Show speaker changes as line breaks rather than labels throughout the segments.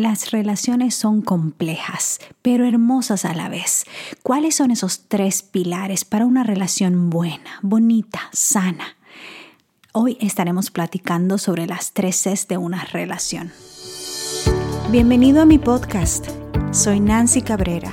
Las relaciones son complejas, pero hermosas a la vez. ¿Cuáles son esos tres pilares para una relación buena, bonita, sana? Hoy estaremos platicando sobre las tres Cs de una relación.
Bienvenido a mi podcast. Soy Nancy Cabrera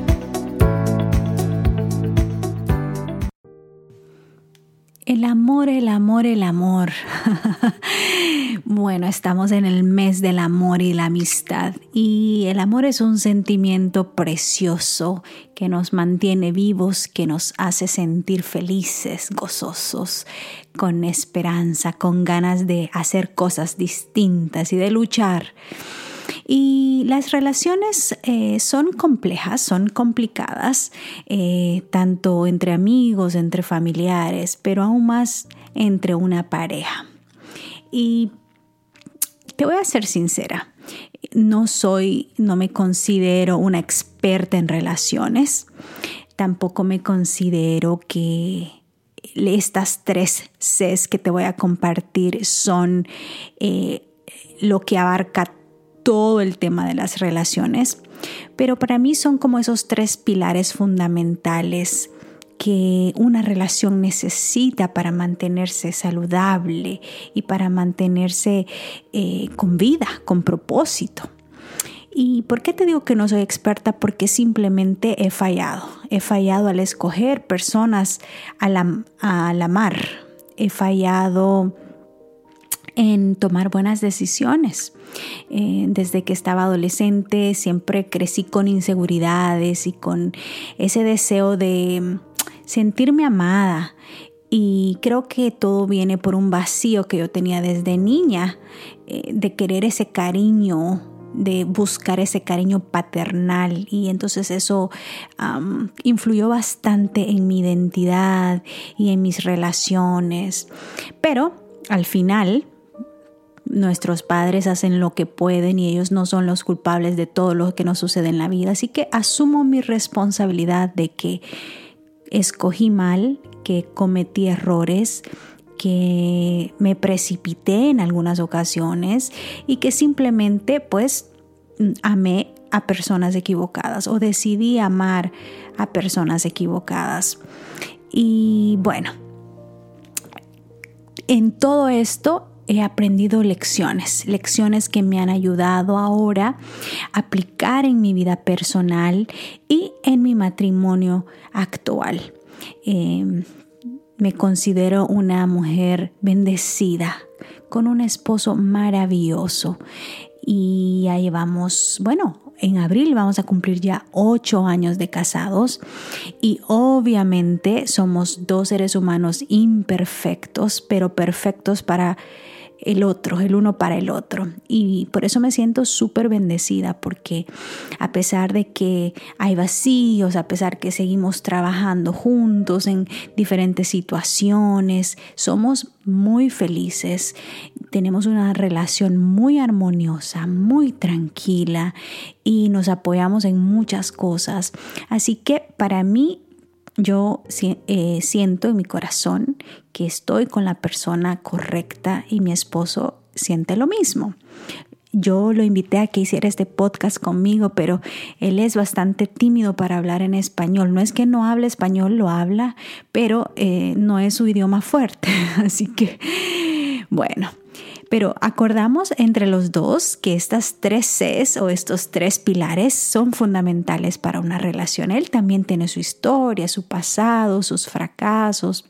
El amor, el amor, el amor. bueno, estamos en el mes del amor y la amistad y el amor es un sentimiento precioso que nos mantiene vivos, que nos hace sentir felices, gozosos, con esperanza, con ganas de hacer cosas distintas y de luchar. Y las relaciones eh, son complejas, son complicadas, eh, tanto entre amigos, entre familiares, pero aún más entre una pareja. Y te voy a ser sincera, no soy, no me considero una experta en relaciones, tampoco me considero que estas tres Cs que te voy a compartir son eh, lo que abarca todo el tema de las relaciones, pero para mí son como esos tres pilares fundamentales que una relación necesita para mantenerse saludable y para mantenerse eh, con vida, con propósito. ¿Y por qué te digo que no soy experta? Porque simplemente he fallado. He fallado al escoger personas al, al amar. He fallado en tomar buenas decisiones. Eh, desde que estaba adolescente siempre crecí con inseguridades y con ese deseo de sentirme amada. Y creo que todo viene por un vacío que yo tenía desde niña, eh, de querer ese cariño, de buscar ese cariño paternal y entonces eso influyó bastante en mi identidad y en mis relaciones. Pero al final nuestros padres hacen lo que pueden y ellos no son los culpables de todo lo que nos sucede en la vida. Así que asumo mi responsabilidad de que escogí mal, que cometí errores, que me precipité en algunas ocasiones y que simplemente pues amé a personas equivocadas o decidí amar a personas equivocadas. Y bueno, en todo esto he aprendido lecciones, lecciones que me han ayudado ahora a aplicar en mi vida personal y en mi matrimonio actual. Em, me considero una mujer bendecida con un esposo maravilloso y ya llevamos, bueno, en abril vamos a cumplir ya ocho años de casados y obviamente somos dos seres humanos imperfectos, pero perfectos para el otro, el uno para el otro. Y por eso me siento súper bendecida porque a pesar de que hay vacíos, a pesar que seguimos trabajando juntos en diferentes situaciones, somos muy felices, tenemos una relación muy armoniosa, muy tranquila y nos apoyamos en muchas cosas. Así que para mí yo eh, siento en mi corazón que estoy con la persona correcta y mi esposo siente lo mismo. Yo lo invité a que hiciera este podcast conmigo, pero él es bastante tímido para hablar en español. No es que no hable español, lo habla, pero eh, no es su idioma fuerte. Así que, bueno, pero acordamos entre los dos que estas tres Cs o estos tres pilares son fundamentales para una relación. Él también tiene su historia, su pasado, sus fracasos.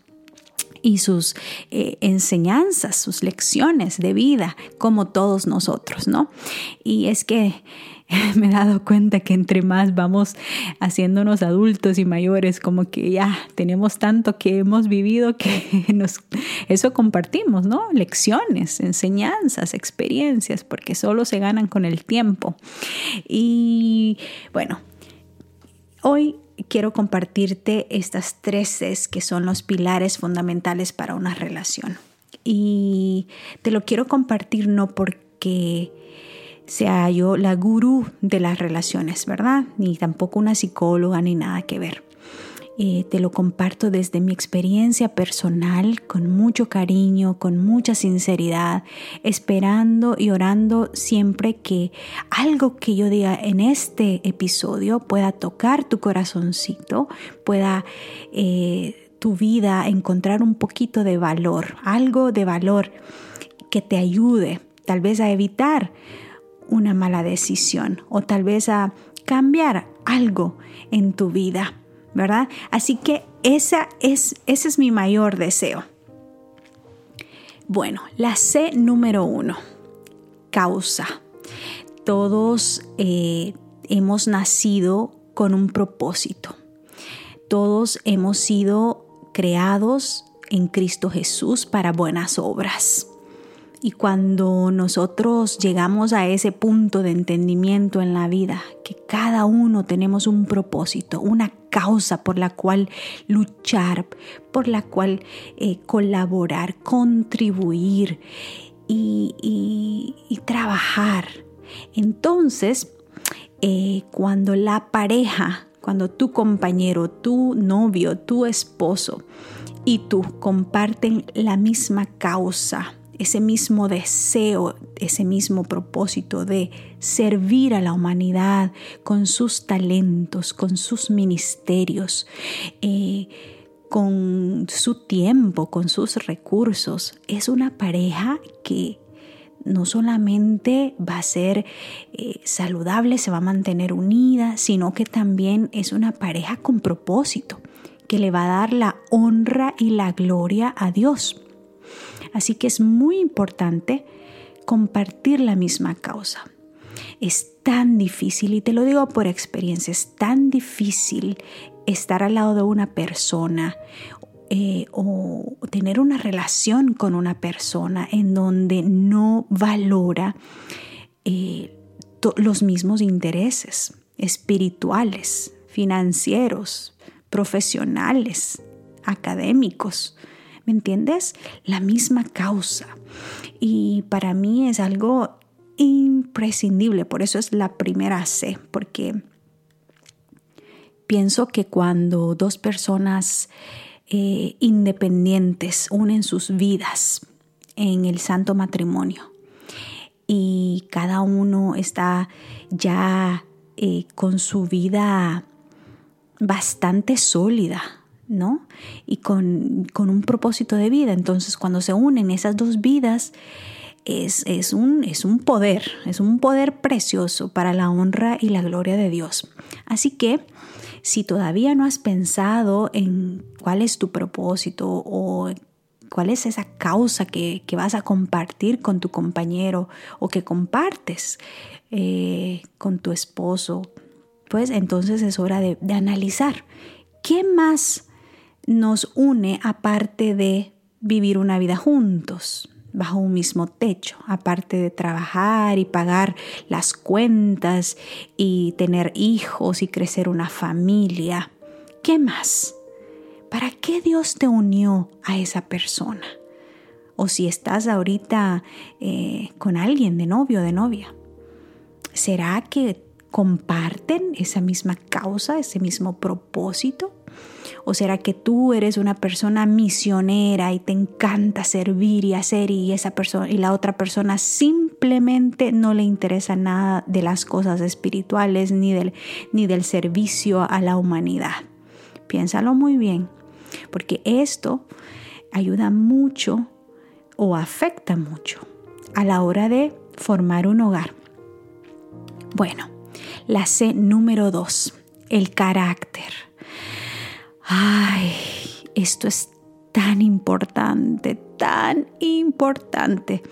Y sus eh, enseñanzas, sus lecciones de vida, como todos nosotros, ¿no? Y es que me he dado cuenta que entre más vamos haciéndonos adultos y mayores, como que ya tenemos tanto que hemos vivido que eso compartimos, ¿no? Lecciones, enseñanzas, experiencias, porque solo se ganan con el tiempo. Y bueno, hoy quiero compartirte estas tres Cs que son los pilares fundamentales para una relación. Y te lo quiero compartir no porque sea yo la gurú de las relaciones, ¿verdad? Ni tampoco una psicóloga ni nada que ver. Eh, te lo comparto desde mi experiencia personal, con mucho cariño, con mucha sinceridad, esperando y orando siempre que algo que yo diga en este episodio pueda tocar tu corazoncito, pueda eh, tu vida encontrar un poquito de valor, algo de valor que te ayude tal vez a evitar una mala decisión o tal vez a cambiar algo en tu vida. ¿Verdad? Así que esa es, ese es mi mayor deseo. Bueno, la C número uno, causa. Todos eh, hemos nacido con un propósito. Todos hemos sido creados en Cristo Jesús para buenas obras. Y cuando nosotros llegamos a ese punto de entendimiento en la vida, que cada uno tenemos un propósito, una causa por la cual luchar, por la cual eh, colaborar, contribuir y, trabajar, entonces eh, cuando la pareja, cuando tu compañero, tu novio, tu esposo y tú comparten la misma causa, ese mismo deseo, ese mismo propósito de servir a la humanidad con sus talentos, con sus ministerios, eh, con su tiempo, con sus recursos. Es una pareja que no solamente va a ser eh, saludable, se va a mantener unida, sino que también es una pareja con propósito, que le va a dar la honra y la gloria a Dios. Así que es muy importante compartir la misma causa. Es tan difícil, y te lo digo por experiencia, es tan difícil estar al lado de una persona eh, o tener una relación con una persona en donde no valora eh, los mismos intereses espirituales, financieros, profesionales, académicos. ¿Me entiendes? La misma causa. Y para mí es algo imprescindible, por eso es la primera C, porque pienso que cuando dos personas eh, independientes unen sus vidas en el santo matrimonio y cada uno está ya eh, con su vida bastante sólida, ¿no? Y con, un propósito de vida. Entonces, cuando se unen esas dos vidas, es, un, es un poder, es un poder precioso para la honra y la gloria de Dios. Así que, si todavía no has pensado en cuál es tu propósito o cuál es esa causa que, vas a compartir con tu compañero o que compartes eh, con tu esposo, pues entonces es hora de, de analizar qué más nos une aparte de vivir una vida juntos, bajo un mismo techo, aparte de trabajar y pagar las cuentas y tener hijos y crecer una familia. ¿Qué más? ¿Para qué Dios te unió a esa persona? O si estás ahorita eh, con alguien de novio o de novia, ¿será que comparten esa misma causa, ese mismo propósito? ¿O será que tú eres una persona misionera y te encanta servir y hacer y esa persona y la otra persona simplemente no le interesa nada de las cosas espirituales ni del, ni del servicio a la humanidad? Piénsalo muy bien, porque esto ayuda mucho o afecta mucho a la hora de formar un hogar. Bueno, la C número dos, el carácter. Esto es tan importante, tan importante.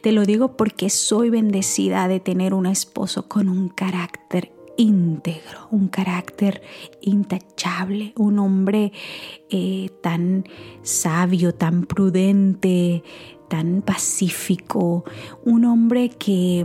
Te lo digo porque soy bendecida de tener un esposo con un carácter íntegro, un carácter intachable, un hombre eh, tan sabio, tan prudente, tan pacífico, un hombre que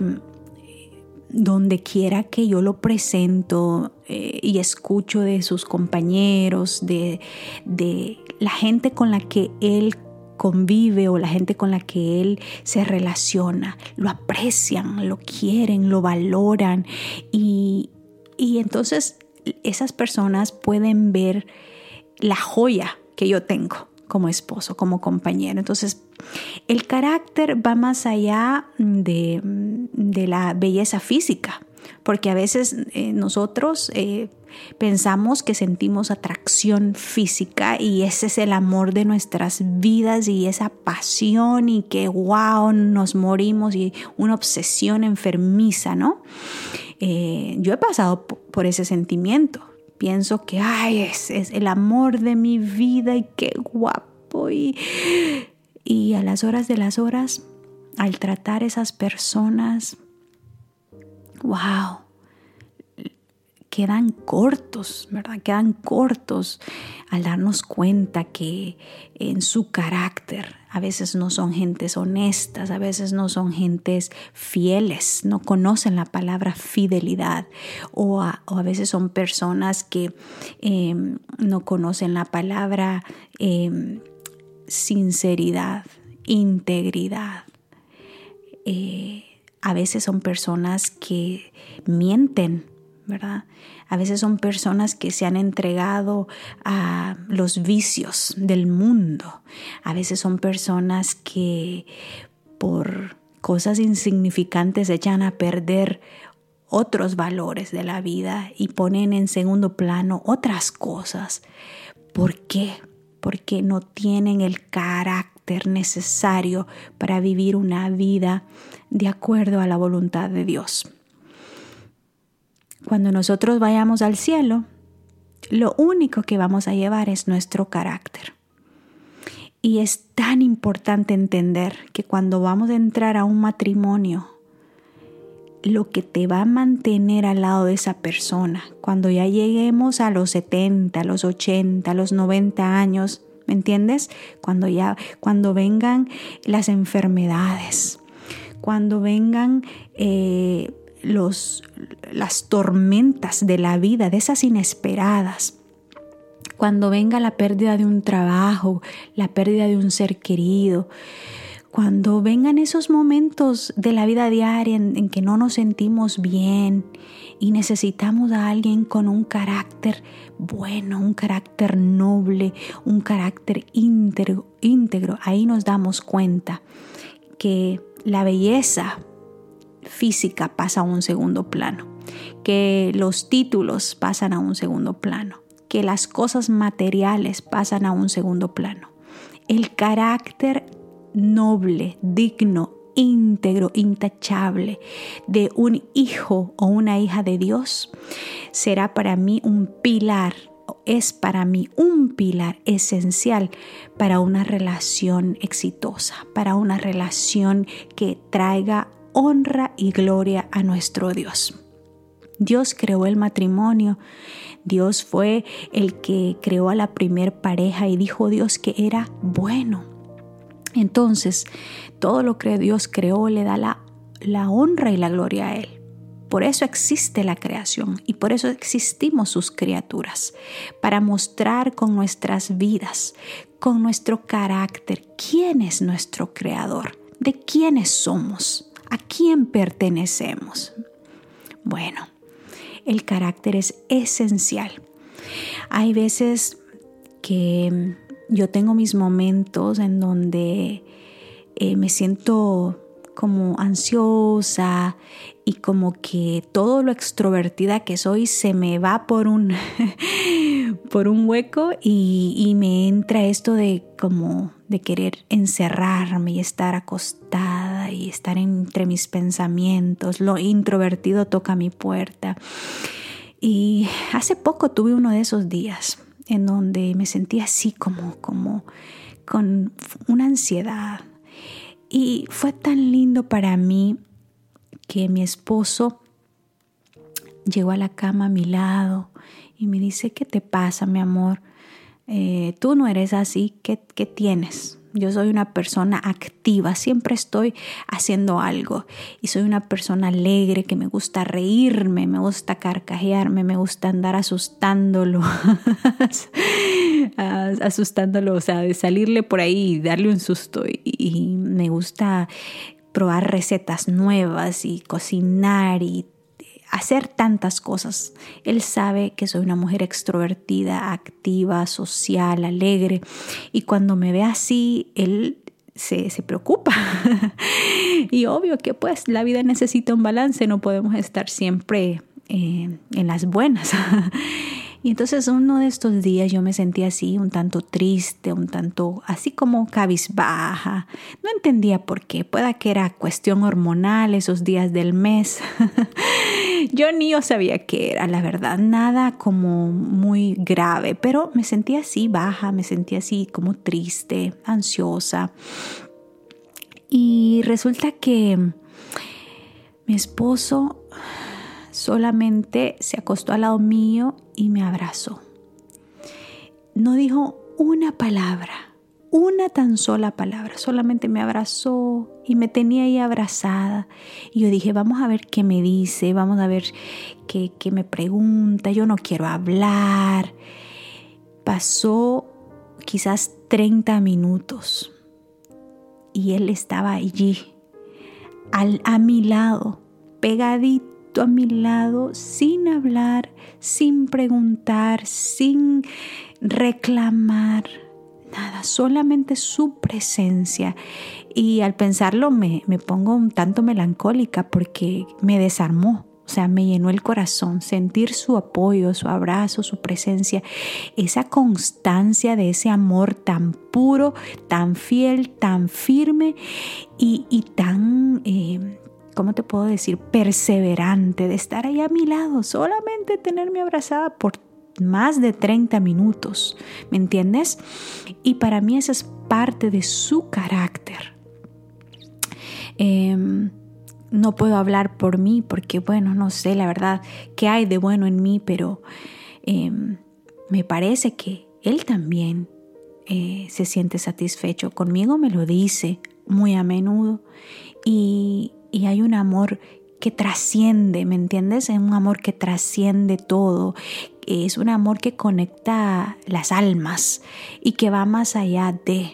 donde quiera que yo lo presento eh, y escucho de sus compañeros, de, de la gente con la que él convive o la gente con la que él se relaciona, lo aprecian, lo quieren, lo valoran y, y entonces esas personas pueden ver la joya que yo tengo como esposo, como compañero. Entonces, el carácter va más allá de, la belleza física, porque a veces eh, nosotros eh, pensamos que sentimos atracción física y ese es el amor de nuestras vidas y esa pasión y que wow, nos morimos y una obsesión enfermiza, ¿no? Eh, yo he pasado por ese sentimiento pienso que, ay, es, es el amor de mi vida y qué guapo. Y, y a las horas de las horas, al tratar esas personas, wow, quedan cortos, ¿verdad? Quedan cortos al darnos cuenta que en su carácter a veces no son gentes honestas, a veces no son gentes fieles, no conocen la palabra fidelidad o a, veces son personas que em, no conocen la palabra em, sinceridad, integridad. Eh, a veces son personas que mienten ¿verdad? A veces son personas que se han entregado a los vicios del mundo. A veces son personas que por cosas insignificantes echan a perder otros valores de la vida y ponen en segundo plano otras cosas. ¿Por qué? Porque no tienen el carácter necesario para vivir una vida de acuerdo a la voluntad de Dios. Cuando nosotros vayamos al cielo, lo único que vamos a llevar es nuestro carácter. Y es tan importante entender que cuando vamos a entrar a un matrimonio, lo que te va a mantener al lado de esa persona, cuando ya lleguemos a los 70, a los 80, a los 90 años, ¿me entiendes? Cuando ya, cuando vengan las enfermedades, cuando vengan eh, los, las tormentas de la vida, de esas inesperadas. Cuando venga la pérdida de un trabajo, la pérdida de un ser querido, cuando vengan esos momentos de la vida diaria en, que no nos sentimos bien y necesitamos a alguien con un carácter bueno, un carácter noble, un carácter íntegro, íntegro, ahí nos damos cuenta que la belleza física pasa a un segundo plano, que los títulos pasan a un segundo plano, que las cosas materiales pasan a un segundo plano. El carácter noble, digno, íntegro, intachable de un hijo o una hija de Dios será para mí un pilar, es para mí un pilar esencial para una relación exitosa, para una relación que traiga honra y gloria a nuestro Dios. Dios creó el matrimonio. Dios fue el que creó a la primer pareja y dijo Dios que era bueno. Entonces, todo lo que Dios creó le da la, la honra y la gloria a Él. Por eso existe la creación y por eso existimos sus criaturas, para mostrar con nuestras vidas, con nuestro carácter, quién es nuestro creador, de quiénes somos. ¿A quién pertenecemos? Bueno, el carácter es esencial. Hay veces que yo tengo mis momentos en donde eh, me siento como ansiosa y como que todo lo extrovertida que soy se me va por un, por un hueco y, y me entra esto de como de querer encerrarme y estar acostada y estar entre mis pensamientos. Lo introvertido toca mi puerta. Y hace poco tuve uno de esos días en donde me sentía así como, como, con una ansiedad. Y fue tan lindo para mí que mi esposo llegó a la cama a mi lado y me dice, ¿qué te pasa, mi amor? Eh, tú no eres así, ¿qué, ¿qué tienes? Yo soy una persona activa, siempre estoy haciendo algo. Y soy una persona alegre que me gusta reírme, me gusta carcajearme, me gusta andar asustándolo, asustándolo, o sea, de salirle por ahí y darle un susto. Y me gusta probar recetas nuevas y cocinar y hacer tantas cosas. Él sabe que soy una mujer extrovertida, activa, social, alegre. Y cuando me ve así, él se, preocupa. y obvio que pues la vida necesita un balance, no podemos estar siempre eh, en las buenas. Y entonces uno de estos días yo me sentía así, un tanto triste, un tanto así como cabizbaja. No entendía por qué. Pueda que era cuestión hormonal esos días del mes. yo ni yo sabía qué era, la verdad. Nada como muy grave, pero me sentía así baja, me sentía así como triste, ansiosa. Y resulta que mi esposo solamente se acostó al lado mío y me abrazó. No dijo una palabra, una tan sola palabra, solamente me abrazó y me tenía ahí abrazada. Y yo dije, vamos a ver qué me dice, vamos a ver qué, qué me pregunta, yo no quiero hablar. Pasó quizás 30 minutos y él estaba allí, al, a mi lado, pegadito a mi lado sin hablar, sin preguntar, sin reclamar, nada, solamente su presencia. Y al pensarlo me, me pongo un tanto melancólica porque me desarmó. O sea, me llenó el corazón sentir su apoyo, su abrazo, su presencia, esa constancia de ese amor tan puro, tan fiel, tan firme y, y tan eh, ¿cómo te puedo decir? Perseverante, de estar ahí a mi lado, solamente tenerme abrazada por más de 30 minutos, ¿me entiendes? Y para mí esa es parte de su carácter. Em, no puedo hablar por mí porque, bueno, no sé la verdad qué hay de bueno en mí, pero em, me parece que él también eh, se siente satisfecho. Conmigo me lo dice muy a menudo y, y hay un amor que trasciende, ¿me entiendes? Es un amor que trasciende todo, es un amor que conecta las almas y que va más allá de,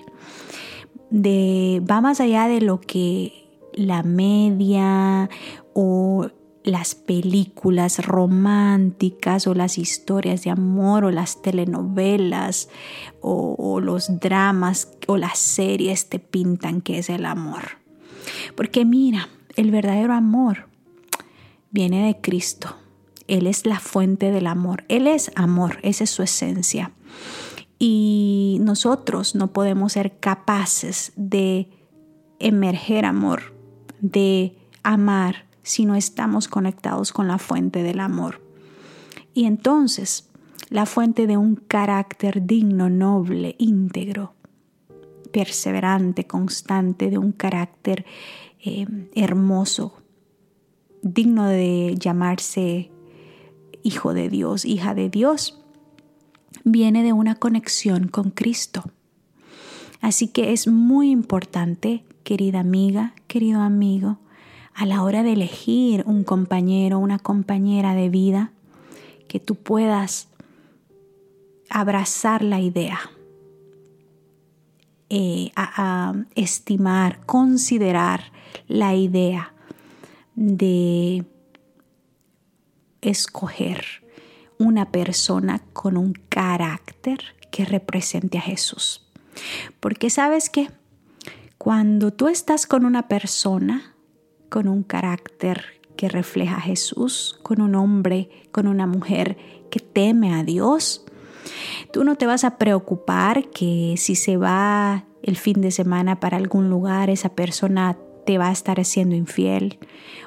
de va más allá de lo que la media o las películas románticas o las historias de amor o las telenovelas o, o los dramas o las series te pintan que es el amor. Porque mira, el verdadero amor viene de Cristo. Él es la fuente del amor. Él es amor, esa es su esencia. Y nosotros no podemos ser capaces de emerger amor, de amar, si no estamos conectados con la fuente del amor. Y entonces, la fuente de un carácter digno, noble, íntegro, perseverante, constante, de un carácter eh, hermoso, digno de llamarse hijo de Dios, hija de Dios, viene de una conexión con Cristo. Así que es muy importante, querida amiga, querido amigo, a la hora de elegir un compañero, una compañera de vida, que tú puedas abrazar la idea eh, estimar, considerar la idea de escoger una persona con un carácter que represente a Jesús. Porque sabes que cuando tú estás con una persona con un carácter que refleja a Jesús, con un hombre, con una mujer que teme a Dios, Tú no te vas a preocupar que si se va el fin de semana para algún lugar, esa persona te va a estar siendo infiel,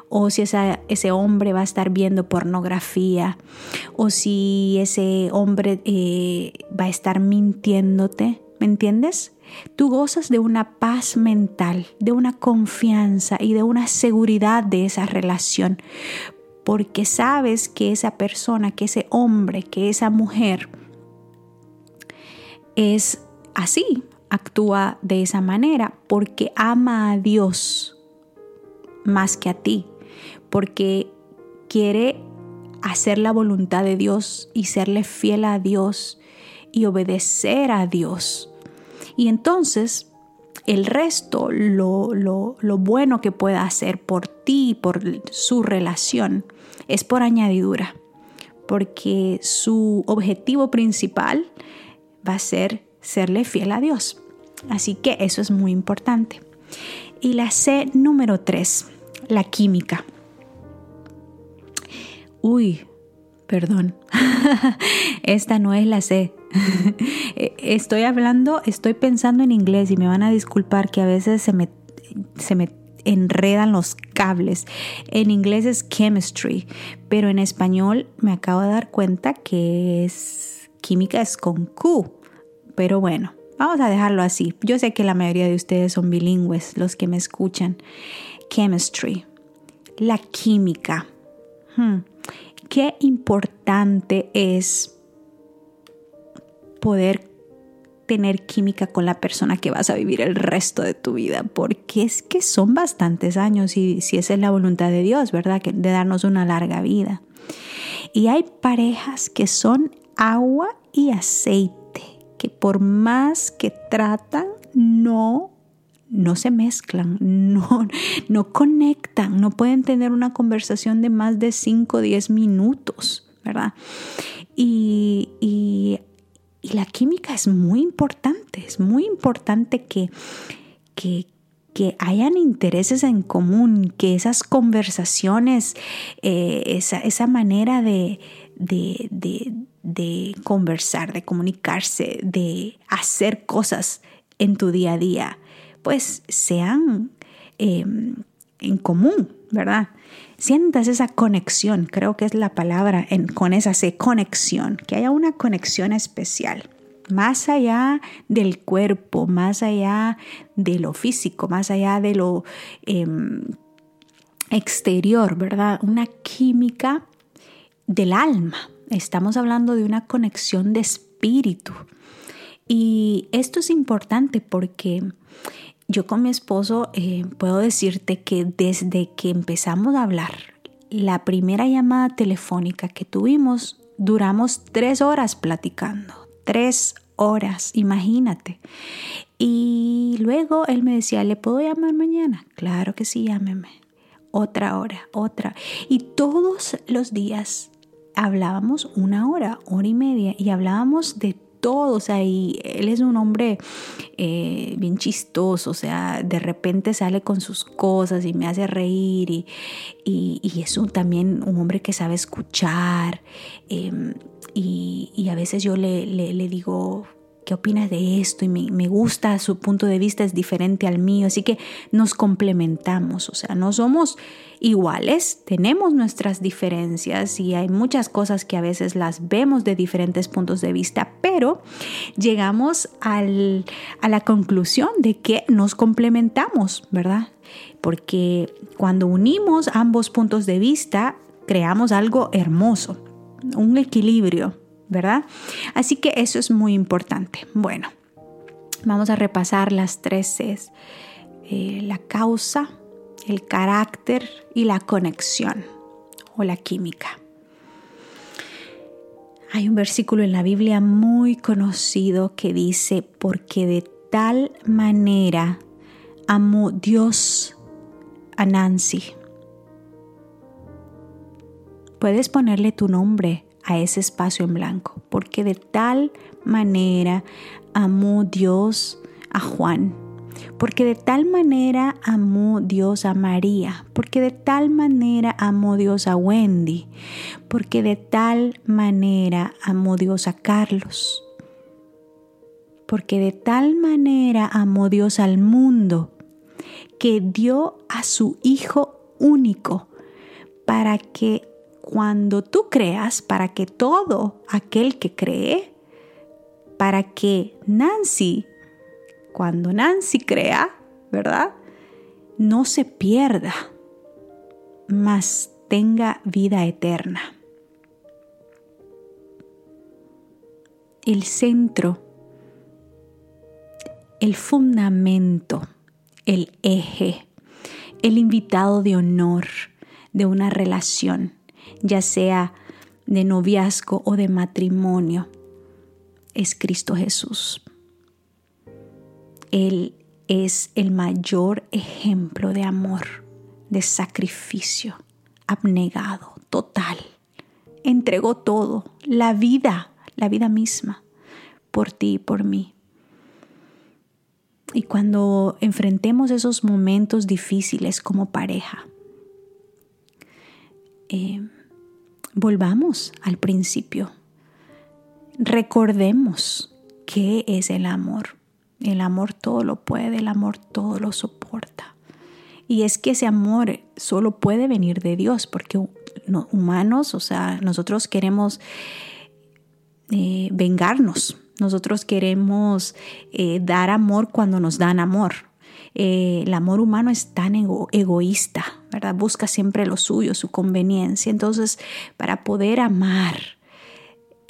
o si ese hombre va a estar viendo pornografía, o si ese hombre eh, va a estar mintiéndote, ¿me entiendes? Tú gozas de una paz mental, de una confianza y de una seguridad de esa relación, porque sabes que esa persona, que ese hombre, que esa mujer es así, actúa de esa manera, porque ama a Dios más que a ti, porque quiere hacer la voluntad de Dios y serle fiel a Dios y obedecer a Dios. Y entonces el resto, lo, lo, lo bueno que pueda hacer por ti, por su relación, es por añadidura, porque su objetivo principal va a ser serle fiel a Dios. Así que eso es muy importante. Y la C número 3, la química. Uy, perdón, esta no es la C. estoy hablando, estoy pensando en inglés y me van a disculpar que a veces se me, se me enredan los cables. En inglés es chemistry, pero en español me acabo de dar cuenta que es química es con Q. Pero bueno, vamos a dejarlo así. Yo sé que la mayoría de ustedes son bilingües, los que me escuchan. Chemistry, la química. Hmm. Qué importante es poder tener química con la persona que vas a vivir el resto de tu vida, porque es que son bastantes años y si esa es la voluntad de Dios, ¿verdad? Que de darnos una larga vida. Y hay parejas que son agua y aceite, que por más que tratan, no no se mezclan, no, no conectan, no pueden tener una conversación de más de 5 o 10 minutos, ¿verdad? Y, y la química es muy importante, es muy importante que, que, hayan intereses en común, que esas conversaciones, eh, esa, manera de, de, conversar, de comunicarse, de hacer cosas en tu día a día, pues sean em, en común, ¿verdad? Sientas esa conexión, creo que es la palabra en, con esa C, conexión, que haya una conexión especial, más allá del cuerpo, más allá de lo físico, más allá de lo em, exterior, ¿verdad? Una química del alma. Estamos hablando de una conexión de espíritu. Y esto es importante porque yo con mi esposo eh, puedo decirte que desde que empezamos a hablar, la primera llamada telefónica que tuvimos, duramos tres horas platicando. Tres horas, imagínate. Y luego él me decía, ¿le puedo llamar mañana? Claro que sí, llámeme. Otra hora, otra. Y todos los días hablábamos una hora, hora y media, y hablábamos de todo, o sea, y él es un hombre eh, bien chistoso, o sea, de repente sale con sus cosas y me hace reír y, y, es también un hombre que sabe escuchar em, y, a veces yo le, le digo, ¿qué opinas de esto? Y me, gusta, su punto de vista es diferente al mío, así que nos complementamos, o sea, no somos iguales, tenemos nuestras diferencias y hay muchas cosas que a veces las vemos de diferentes puntos de vista, pero llegamos a la conclusión de que nos complementamos, ¿verdad? Porque cuando unimos ambos puntos de vista, creamos algo hermoso, un equilibrio, ¿verdad? Así que eso es muy importante. Bueno, vamos a repasar las tres Cs. Eh, la causa, el carácter y la conexión o la química. Hay un versículo en la Biblia muy conocido que dice, porque de tal manera amó Dios a Nancy. Puedes ponerle tu nombre a ese espacio en blanco, porque de tal manera amó Dios a Juan, porque de tal manera amó Dios a María, porque de tal manera amó Dios a Wendy, porque de tal manera amó Dios a Carlos, porque de tal manera amó Dios al mundo, que dio a su Hijo único, para que cuando tú creas, para que todo aquel que cree, para que Nancy, cuando Nancy crea, ¿verdad? No se pierda, mas tenga vida eterna. El centro, el fundamento, el eje, el invitado de honor de una relación, ya sea de noviazgo o de matrimonio, es Cristo Jesús. Él es el mayor ejemplo de amor, de sacrificio, abnegado, total. Entregó todo, la vida, la vida misma, por ti y por mí. Y cuando enfrentemos esos momentos difíciles como pareja, eh, volvamos al principio. Recordemos qué es el amor. El amor todo lo puede, el amor todo lo soporta. Y es que ese amor solo puede venir de Dios, porque humanos, o sea, nosotros queremos eh, vengarnos, nosotros queremos eh, dar amor cuando nos dan amor. Eh, el amor humano es tan egoísta, ¿verdad? Busca siempre lo suyo, su conveniencia. Entonces, para poder amar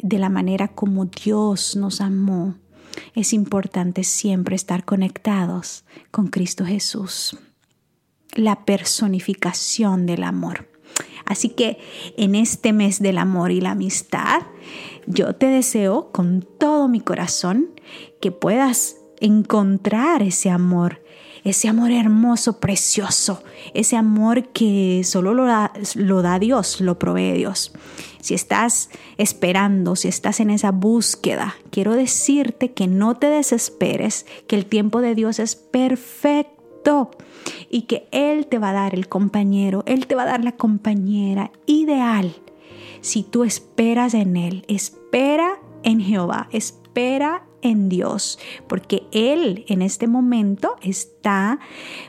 de la manera como Dios nos amó, es importante siempre estar conectados con Cristo Jesús, la personificación del amor. Así que en este mes del amor y la amistad, yo te deseo con todo mi corazón que puedas encontrar ese amor, ese amor hermoso, precioso, ese amor que solo lo da, lo da Dios, lo provee Dios. Si estás esperando, si estás en esa búsqueda, quiero decirte que no te desesperes, que el tiempo de Dios es perfecto y que Él te va a dar el compañero, Él te va a dar la compañera ideal. Si tú esperas en Él, espera en Jehová, espera en Dios, porque Él en este momento está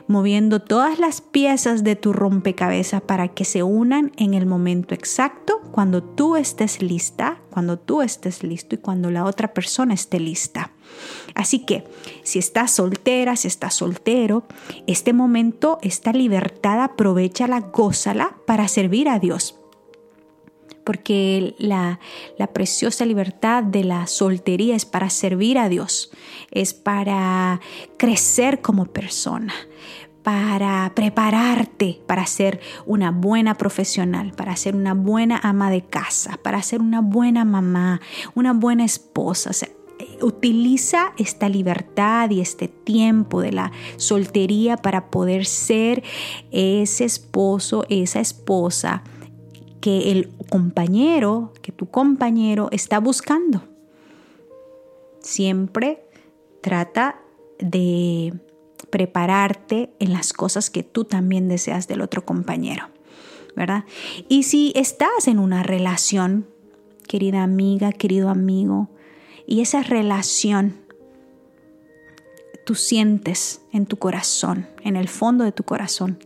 moviendo todas las piezas de tu rompecabezas para que se unan en el momento exacto cuando tú estés lista, cuando tú estés listo y cuando la otra persona esté lista. Así que si estás soltera, si estás soltero, este momento, esta libertad, aprovechala, gózala para servir a Dios porque la, preciosa libertad de la soltería es para servir a Dios, es para crecer como persona, para prepararte para ser una buena profesional, para ser una buena ama de casa, para ser una buena mamá, una buena esposa. utiliza esta libertad y este tiempo de la soltería para poder ser ese esposo, esa esposa que el compañero, que tu compañero está buscando. Siempre trata de prepararte en las cosas que tú también deseas del otro compañero, ¿verdad? Y si estás en una relación, querida amiga, querido amigo, y esa relación tú sientes en tu corazón, en el fondo de tu corazón,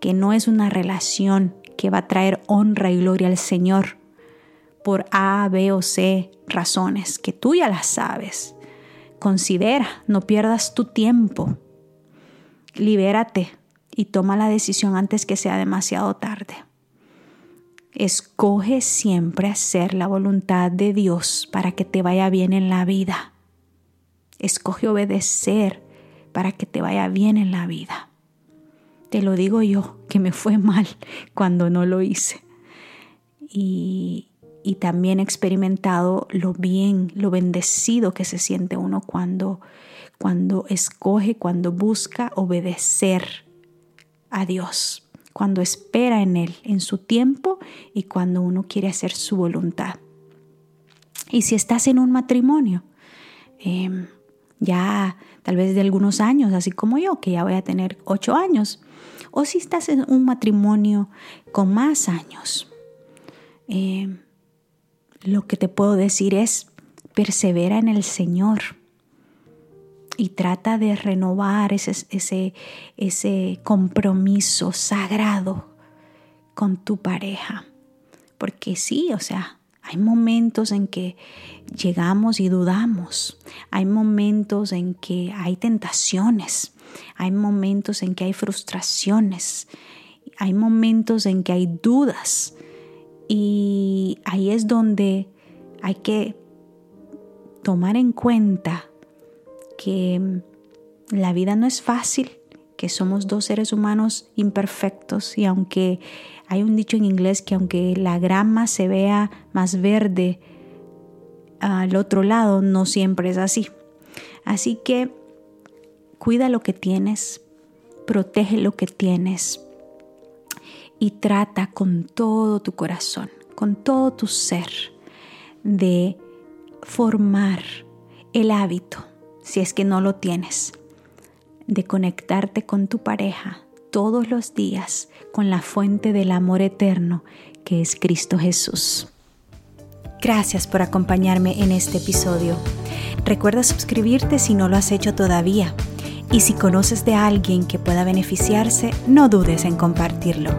que no es una relación que va a traer honra y gloria al Señor por A, B o C razones que tú ya las sabes. Considera, no pierdas tu tiempo. Libérate y toma la decisión antes que sea demasiado tarde. Escoge siempre hacer la voluntad de Dios para que te vaya bien en la vida. Escoge obedecer para que te vaya bien en la vida. Te lo digo yo, que me fue mal cuando no lo hice. Y, y también he experimentado lo bien, lo bendecido que se siente uno cuando, cuando escoge, cuando busca obedecer a Dios, cuando espera en Él, en su tiempo y cuando uno quiere hacer su voluntad. Y si estás en un matrimonio, em, ya tal vez de algunos años, así como yo, que ya voy a tener ocho años, o si estás en un matrimonio con más años. Eh, lo que te puedo decir es, persevera en el Señor y trata de renovar ese, ese, ese compromiso sagrado con tu pareja. Porque sí, o sea, Hay momentos en que llegamos y dudamos. Hay momentos en que hay tentaciones. Hay momentos en que hay frustraciones. Hay momentos en que hay dudas. Y ahí es donde hay que tomar en cuenta que la vida no es fácil, que somos dos seres humanos imperfectos y aunque hay un dicho en inglés que aunque la grama se vea más verde al otro lado, no siempre es así. Así que cuida lo que tienes, protege lo que tienes y trata con todo tu corazón, con todo tu ser, de formar el hábito si es que no lo tienes, de conectarte con tu pareja todos los días con la fuente del amor eterno que es Cristo Jesús.
Gracias por acompañarme en este episodio. Recuerda suscribirte si no lo has hecho todavía. Y si conoces de alguien que pueda beneficiarse, no dudes en compartirlo.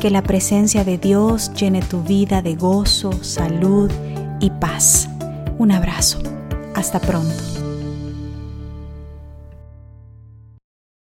Que la presencia de Dios llene tu vida de gozo, salud y paz. Un abrazo. Hasta pronto.